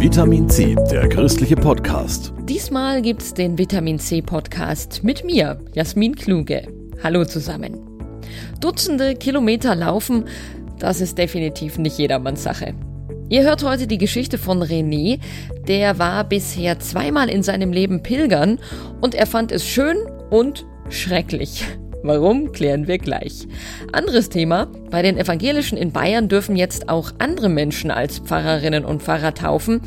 Vitamin C, der christliche Podcast. Diesmal gibt's den Vitamin C Podcast mit mir, Jasmin Kluge. Hallo zusammen. Dutzende Kilometer laufen, das ist definitiv nicht jedermanns Sache. Ihr hört heute die Geschichte von René, der war bisher zweimal in seinem Leben pilgern und er fand es schön und schrecklich. Warum, klären wir gleich. Anderes Thema, bei den Evangelischen in Bayern dürfen jetzt auch andere Menschen als Pfarrerinnen und Pfarrer taufen.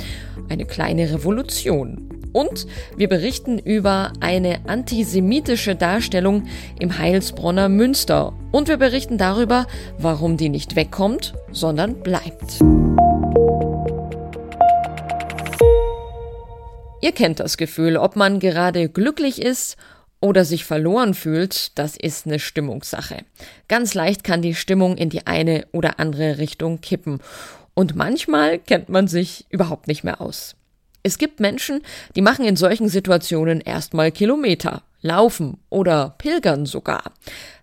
Eine kleine Revolution. Und wir berichten über eine antisemitische Darstellung im Heilsbronner Münster. Und wir berichten darüber, warum die nicht wegkommt, sondern bleibt. Ihr kennt das Gefühl, ob man gerade glücklich ist oder sich verloren fühlt, das ist eine Stimmungssache. Ganz leicht kann die Stimmung in die eine oder andere Richtung kippen. Und manchmal kennt man sich überhaupt nicht mehr aus. Es gibt Menschen, die machen in solchen Situationen erstmal Kilometer, laufen oder pilgern sogar.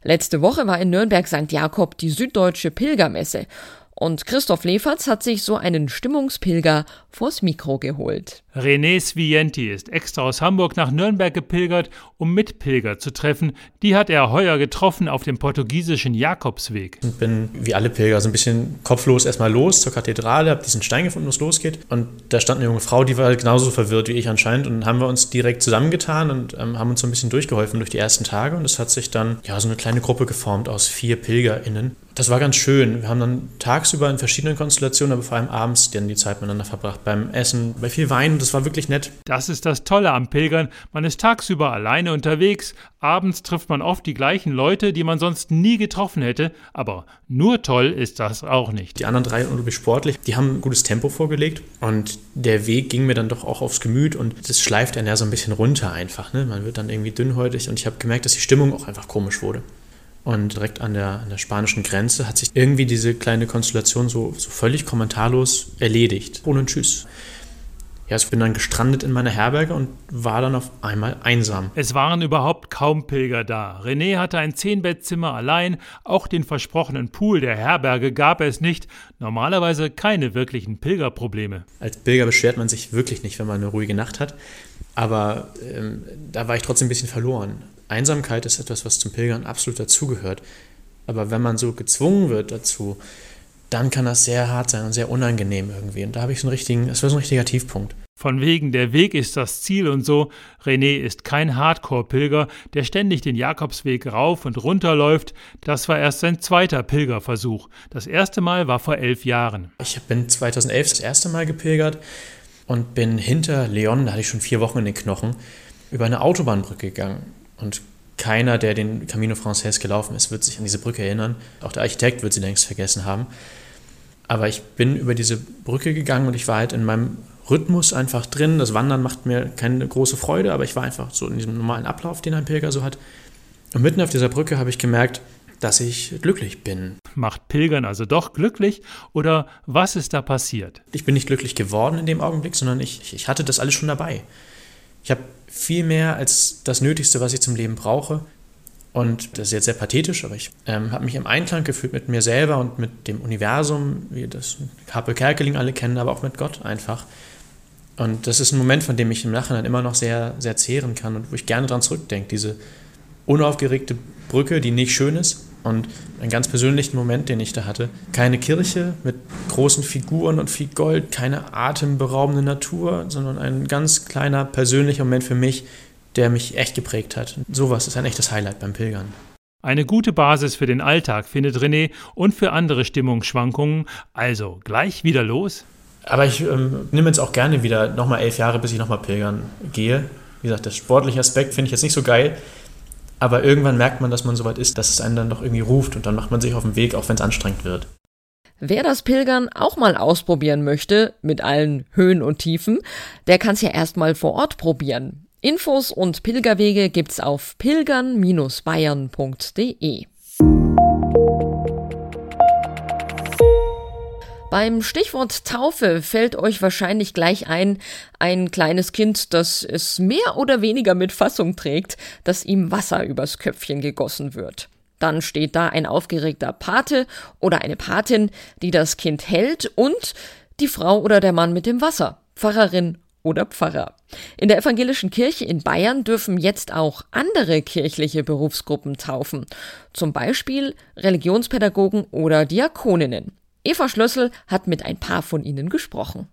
Letzte Woche war in Nürnberg St. Jakob die Süddeutsche Pilgermesse und Christoph Leferz hat sich so einen Stimmungspilger vors Mikro geholt. René Svienti ist extra aus Hamburg nach Nürnberg gepilgert, um Mitpilger zu treffen. Die hat er heuer getroffen auf dem portugiesischen Jakobsweg. Ich bin wie alle Pilger so ein bisschen kopflos erstmal los zur Kathedrale, habe diesen Stein gefunden, wo es losgeht. Und da stand eine junge Frau, die war halt genauso verwirrt wie ich anscheinend. Und haben wir uns direkt zusammengetan und ähm, haben uns so ein bisschen durchgeholfen durch die ersten Tage. Und es hat sich dann ja so eine kleine Gruppe geformt aus vier PilgerInnen. Das war ganz schön. Wir haben dann tagsüber in verschiedenen Konstellationen, aber vor allem abends dann die Zeit miteinander verbracht. Beim Essen, bei viel Wein. Das war wirklich nett. Das ist das Tolle am Pilgern. Man ist tagsüber alleine unterwegs. Abends trifft man oft die gleichen Leute, die man sonst nie getroffen hätte. Aber nur toll ist das auch nicht. Die anderen drei unglaublich sportlich. Die haben ein gutes Tempo vorgelegt. Und der Weg ging mir dann doch auch aufs Gemüt. Und das schleift einen ja so ein bisschen runter einfach. Ne? Man wird dann irgendwie dünnhäutig. Und ich habe gemerkt, dass die Stimmung auch einfach komisch wurde. Und direkt an der, an der spanischen Grenze hat sich irgendwie diese kleine Konstellation so, so völlig kommentarlos erledigt. Ohne Tschüss. Ja, ich bin dann gestrandet in meiner Herberge und war dann auf einmal einsam. Es waren überhaupt kaum Pilger da. René hatte ein Zehnbettzimmer allein, auch den versprochenen Pool der Herberge gab es nicht. Normalerweise keine wirklichen Pilgerprobleme. Als Pilger beschwert man sich wirklich nicht, wenn man eine ruhige Nacht hat. Aber ähm, da war ich trotzdem ein bisschen verloren. Einsamkeit ist etwas, was zum Pilgern absolut dazugehört. Aber wenn man so gezwungen wird dazu, dann kann das sehr hart sein und sehr unangenehm irgendwie. Und da habe ich so einen richtigen, das war so ein richtiger Tiefpunkt. Von wegen, der Weg ist das Ziel und so. René ist kein Hardcore-Pilger, der ständig den Jakobsweg rauf und runter läuft. Das war erst sein zweiter Pilgerversuch. Das erste Mal war vor elf Jahren. Ich bin 2011 das erste Mal gepilgert und bin hinter Leon, da hatte ich schon vier Wochen in den Knochen, über eine Autobahnbrücke gegangen. Und keiner, der den Camino Frances gelaufen ist, wird sich an diese Brücke erinnern. Auch der Architekt wird sie längst vergessen haben. Aber ich bin über diese Brücke gegangen und ich war halt in meinem Rhythmus einfach drin. Das Wandern macht mir keine große Freude, aber ich war einfach so in diesem normalen Ablauf, den ein Pilger so hat. Und mitten auf dieser Brücke habe ich gemerkt, dass ich glücklich bin. Macht Pilgern also doch glücklich oder was ist da passiert? Ich bin nicht glücklich geworden in dem Augenblick, sondern ich, ich hatte das alles schon dabei. Ich habe viel mehr als das Nötigste, was ich zum Leben brauche. Und das ist jetzt sehr pathetisch, aber ich ähm, habe mich im Einklang gefühlt mit mir selber und mit dem Universum, wie das Harpe Kerkeling alle kennen, aber auch mit Gott einfach. Und das ist ein Moment, von dem ich im Nachhinein immer noch sehr, sehr zehren kann und wo ich gerne dran zurückdenke. Diese unaufgeregte Brücke, die nicht schön ist, und einen ganz persönlichen Moment, den ich da hatte. Keine Kirche mit großen Figuren und viel Gold, keine atemberaubende Natur, sondern ein ganz kleiner persönlicher Moment für mich, der mich echt geprägt hat. Sowas ist ein echtes Highlight beim Pilgern. Eine gute Basis für den Alltag findet René und für andere Stimmungsschwankungen. Also gleich wieder los. Aber ich ähm, nehme jetzt auch gerne wieder nochmal elf Jahre, bis ich nochmal pilgern gehe. Wie gesagt, der sportliche Aspekt finde ich jetzt nicht so geil. Aber irgendwann merkt man, dass man so weit ist, dass es einen dann doch irgendwie ruft und dann macht man sich auf den Weg, auch wenn es anstrengend wird. Wer das Pilgern auch mal ausprobieren möchte, mit allen Höhen und Tiefen, der kann es ja erstmal vor Ort probieren. Infos und Pilgerwege gibt's auf pilgern-bayern.de. Beim Stichwort Taufe fällt euch wahrscheinlich gleich ein, ein kleines Kind, das es mehr oder weniger mit Fassung trägt, dass ihm Wasser übers Köpfchen gegossen wird. Dann steht da ein aufgeregter Pate oder eine Patin, die das Kind hält und die Frau oder der Mann mit dem Wasser. Pfarrerin oder Pfarrer. In der evangelischen Kirche in Bayern dürfen jetzt auch andere kirchliche Berufsgruppen taufen, zum Beispiel Religionspädagogen oder Diakoninnen. Eva Schlössel hat mit ein paar von ihnen gesprochen.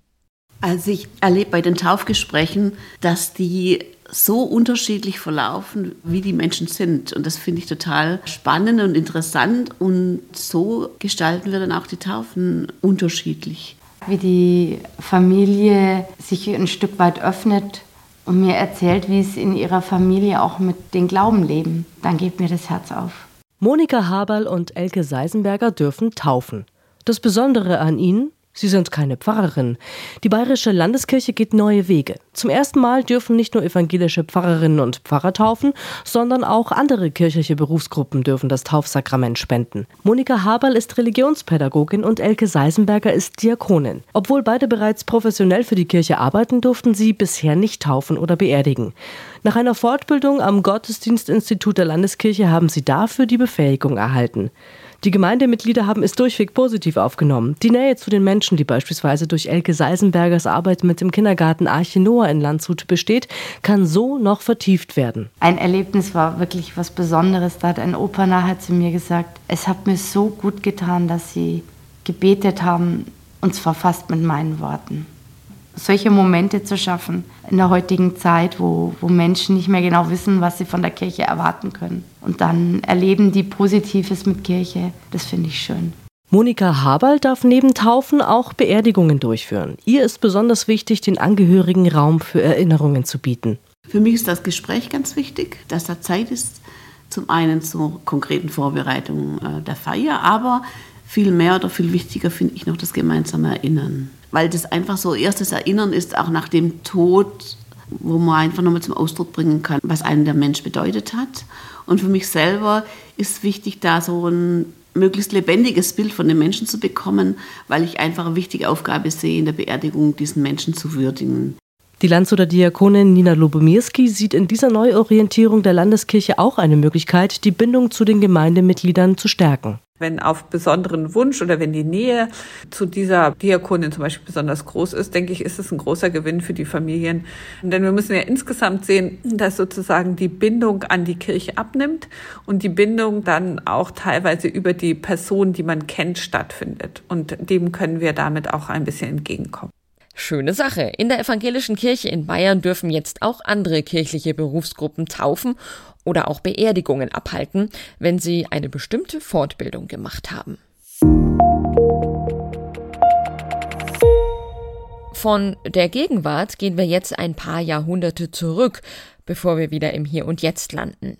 Also ich erlebe bei den Taufgesprächen, dass die so unterschiedlich verlaufen, wie die Menschen sind. Und das finde ich total spannend und interessant. Und so gestalten wir dann auch die Taufen unterschiedlich. Wie die Familie sich ein Stück weit öffnet und mir erzählt, wie es in ihrer Familie auch mit dem Glauben leben, dann geht mir das Herz auf. Monika Haberl und Elke Seisenberger dürfen taufen. Das Besondere an ihnen, Sie sind keine Pfarrerin. Die Bayerische Landeskirche geht neue Wege. Zum ersten Mal dürfen nicht nur evangelische Pfarrerinnen und Pfarrer taufen, sondern auch andere kirchliche Berufsgruppen dürfen das Taufsakrament spenden. Monika Haberl ist Religionspädagogin und Elke Seisenberger ist Diakonin. Obwohl beide bereits professionell für die Kirche arbeiten, durften sie bisher nicht taufen oder beerdigen. Nach einer Fortbildung am Gottesdienstinstitut der Landeskirche haben sie dafür die Befähigung erhalten. Die Gemeindemitglieder haben es durchweg positiv aufgenommen. Die Nähe zu den Menschen, die beispielsweise durch Elke Seisenbergers Arbeit mit dem Kindergarten Arche in Landshut besteht, kann so noch vertieft werden. Ein Erlebnis war wirklich was Besonderes. Da hat ein Opa nachher zu mir gesagt, es hat mir so gut getan, dass Sie gebetet haben, und zwar fast mit meinen Worten solche Momente zu schaffen in der heutigen Zeit, wo, wo Menschen nicht mehr genau wissen, was sie von der Kirche erwarten können. Und dann erleben die Positives mit Kirche. Das finde ich schön. Monika Haberl darf neben Taufen auch Beerdigungen durchführen. Ihr ist besonders wichtig, den Angehörigen Raum für Erinnerungen zu bieten. Für mich ist das Gespräch ganz wichtig, dass da Zeit ist, zum einen zur konkreten Vorbereitung äh, der Feier, aber viel mehr oder viel wichtiger finde ich noch das gemeinsame Erinnern weil das einfach so erstes Erinnern ist, auch nach dem Tod, wo man einfach nochmal zum Ausdruck bringen kann, was einem der Mensch bedeutet hat. Und für mich selber ist wichtig, da so ein möglichst lebendiges Bild von den Menschen zu bekommen, weil ich einfach eine wichtige Aufgabe sehe, in der Beerdigung diesen Menschen zu würdigen. Die Landshuter Diakonin Nina Lubomirski sieht in dieser Neuorientierung der Landeskirche auch eine Möglichkeit, die Bindung zu den Gemeindemitgliedern zu stärken. Wenn auf besonderen Wunsch oder wenn die Nähe zu dieser Diakonin zum Beispiel besonders groß ist, denke ich, ist es ein großer Gewinn für die Familien. Denn wir müssen ja insgesamt sehen, dass sozusagen die Bindung an die Kirche abnimmt und die Bindung dann auch teilweise über die Person, die man kennt, stattfindet. Und dem können wir damit auch ein bisschen entgegenkommen. Schöne Sache. In der evangelischen Kirche in Bayern dürfen jetzt auch andere kirchliche Berufsgruppen taufen oder auch Beerdigungen abhalten, wenn sie eine bestimmte Fortbildung gemacht haben. Von der Gegenwart gehen wir jetzt ein paar Jahrhunderte zurück, bevor wir wieder im Hier und Jetzt landen.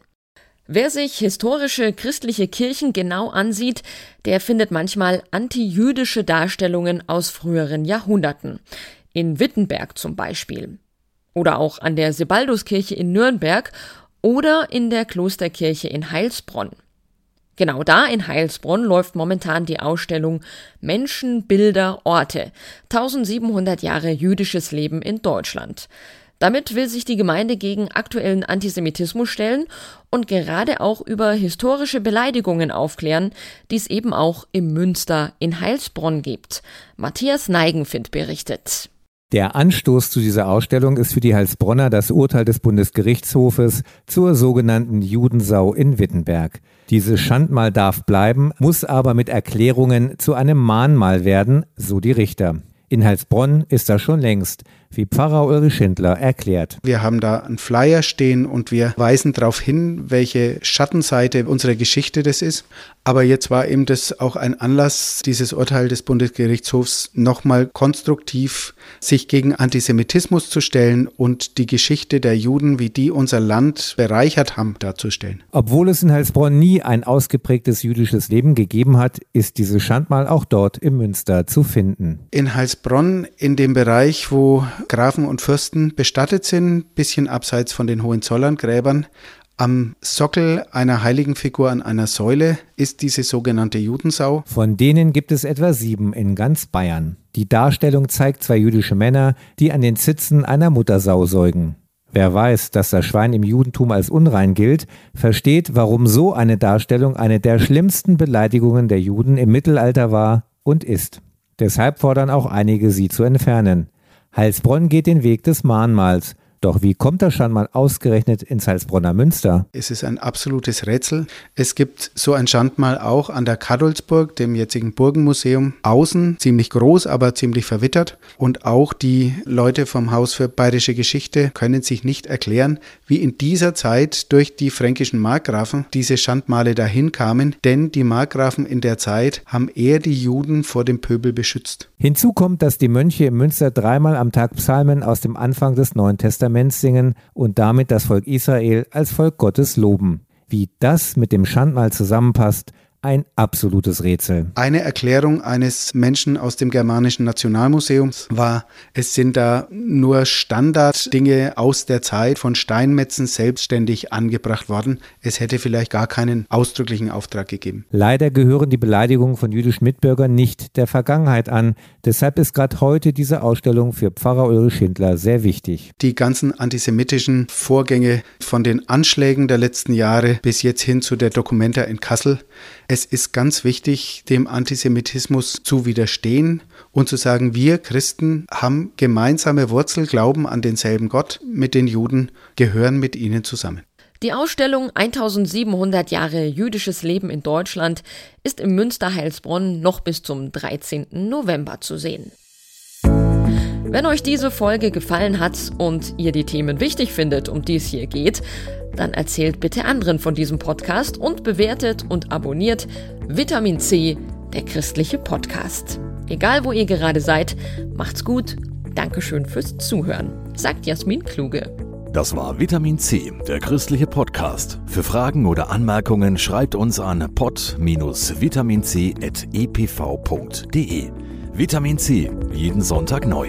Wer sich historische christliche Kirchen genau ansieht, der findet manchmal antijüdische Darstellungen aus früheren Jahrhunderten. In Wittenberg zum Beispiel. Oder auch an der Sebalduskirche in Nürnberg oder in der Klosterkirche in Heilsbronn. Genau da in Heilsbronn läuft momentan die Ausstellung Menschen, Bilder, Orte 1700 Jahre jüdisches Leben in Deutschland. Damit will sich die Gemeinde gegen aktuellen Antisemitismus stellen und gerade auch über historische Beleidigungen aufklären, die es eben auch im Münster in Heilsbronn gibt. Matthias Neigenfind berichtet. Der Anstoß zu dieser Ausstellung ist für die Heilsbronner das Urteil des Bundesgerichtshofes zur sogenannten Judensau in Wittenberg. Dieses Schandmal darf bleiben, muss aber mit Erklärungen zu einem Mahnmal werden, so die Richter. In Heilsbronn ist das schon längst, wie Pfarrer Ulrich Schindler erklärt. Wir haben da einen Flyer stehen und wir weisen darauf hin, welche Schattenseite unserer Geschichte das ist. Aber jetzt war eben das auch ein Anlass, dieses Urteil des Bundesgerichtshofs nochmal konstruktiv sich gegen Antisemitismus zu stellen und die Geschichte der Juden, wie die unser Land bereichert haben, darzustellen. Obwohl es in Heilsbronn nie ein ausgeprägtes jüdisches Leben gegeben hat, ist dieses Schandmal auch dort im Münster zu finden. In Heilsbronn, in dem Bereich, wo Grafen und Fürsten bestattet sind, bisschen abseits von den Hohenzollern-Gräbern, am Sockel einer heiligen Figur an einer Säule ist diese sogenannte Judensau. Von denen gibt es etwa sieben in ganz Bayern. Die Darstellung zeigt zwei jüdische Männer, die an den Zitzen einer Muttersau säugen. Wer weiß, dass das Schwein im Judentum als unrein gilt, versteht, warum so eine Darstellung eine der schlimmsten Beleidigungen der Juden im Mittelalter war und ist. Deshalb fordern auch einige, sie zu entfernen. Heilsbronn geht den Weg des Mahnmals. Doch wie kommt das Schandmal ausgerechnet ins Heilsbronner Münster? Es ist ein absolutes Rätsel. Es gibt so ein Schandmal auch an der Kadolsburg, dem jetzigen Burgenmuseum. Außen ziemlich groß, aber ziemlich verwittert. Und auch die Leute vom Haus für bayerische Geschichte können sich nicht erklären, wie in dieser Zeit durch die fränkischen Markgrafen diese Schandmale dahin kamen, denn die Markgrafen in der Zeit haben eher die Juden vor dem Pöbel beschützt. Hinzu kommt, dass die Mönche im Münster dreimal am Tag Psalmen aus dem Anfang des Neuen Testaments Testaments singen und damit das Volk Israel als Volk Gottes loben. Wie das mit dem Schandmal zusammenpasst, ein absolutes Rätsel. Eine Erklärung eines Menschen aus dem Germanischen Nationalmuseum war, es sind da nur Standarddinge aus der Zeit von Steinmetzen selbstständig angebracht worden. Es hätte vielleicht gar keinen ausdrücklichen Auftrag gegeben. Leider gehören die Beleidigungen von jüdischen Mitbürgern nicht der Vergangenheit an. Deshalb ist gerade heute diese Ausstellung für Pfarrer Ulrich Schindler sehr wichtig. Die ganzen antisemitischen Vorgänge von den Anschlägen der letzten Jahre bis jetzt hin zu der Dokumenta in Kassel es ist ganz wichtig, dem Antisemitismus zu widerstehen und zu sagen, wir Christen haben gemeinsame Wurzel, glauben an denselben Gott mit den Juden, gehören mit ihnen zusammen. Die Ausstellung 1700 Jahre jüdisches Leben in Deutschland ist im Münster Heilsbronn noch bis zum 13. November zu sehen. Wenn euch diese Folge gefallen hat und ihr die Themen wichtig findet, um die es hier geht, dann erzählt bitte anderen von diesem Podcast und bewertet und abonniert Vitamin C, der christliche Podcast. Egal wo ihr gerade seid, macht's gut. Dankeschön fürs Zuhören, sagt Jasmin Kluge. Das war Vitamin C, der christliche Podcast. Für Fragen oder Anmerkungen schreibt uns an pod-vitaminc.epv.de. Vitamin C, jeden Sonntag neu.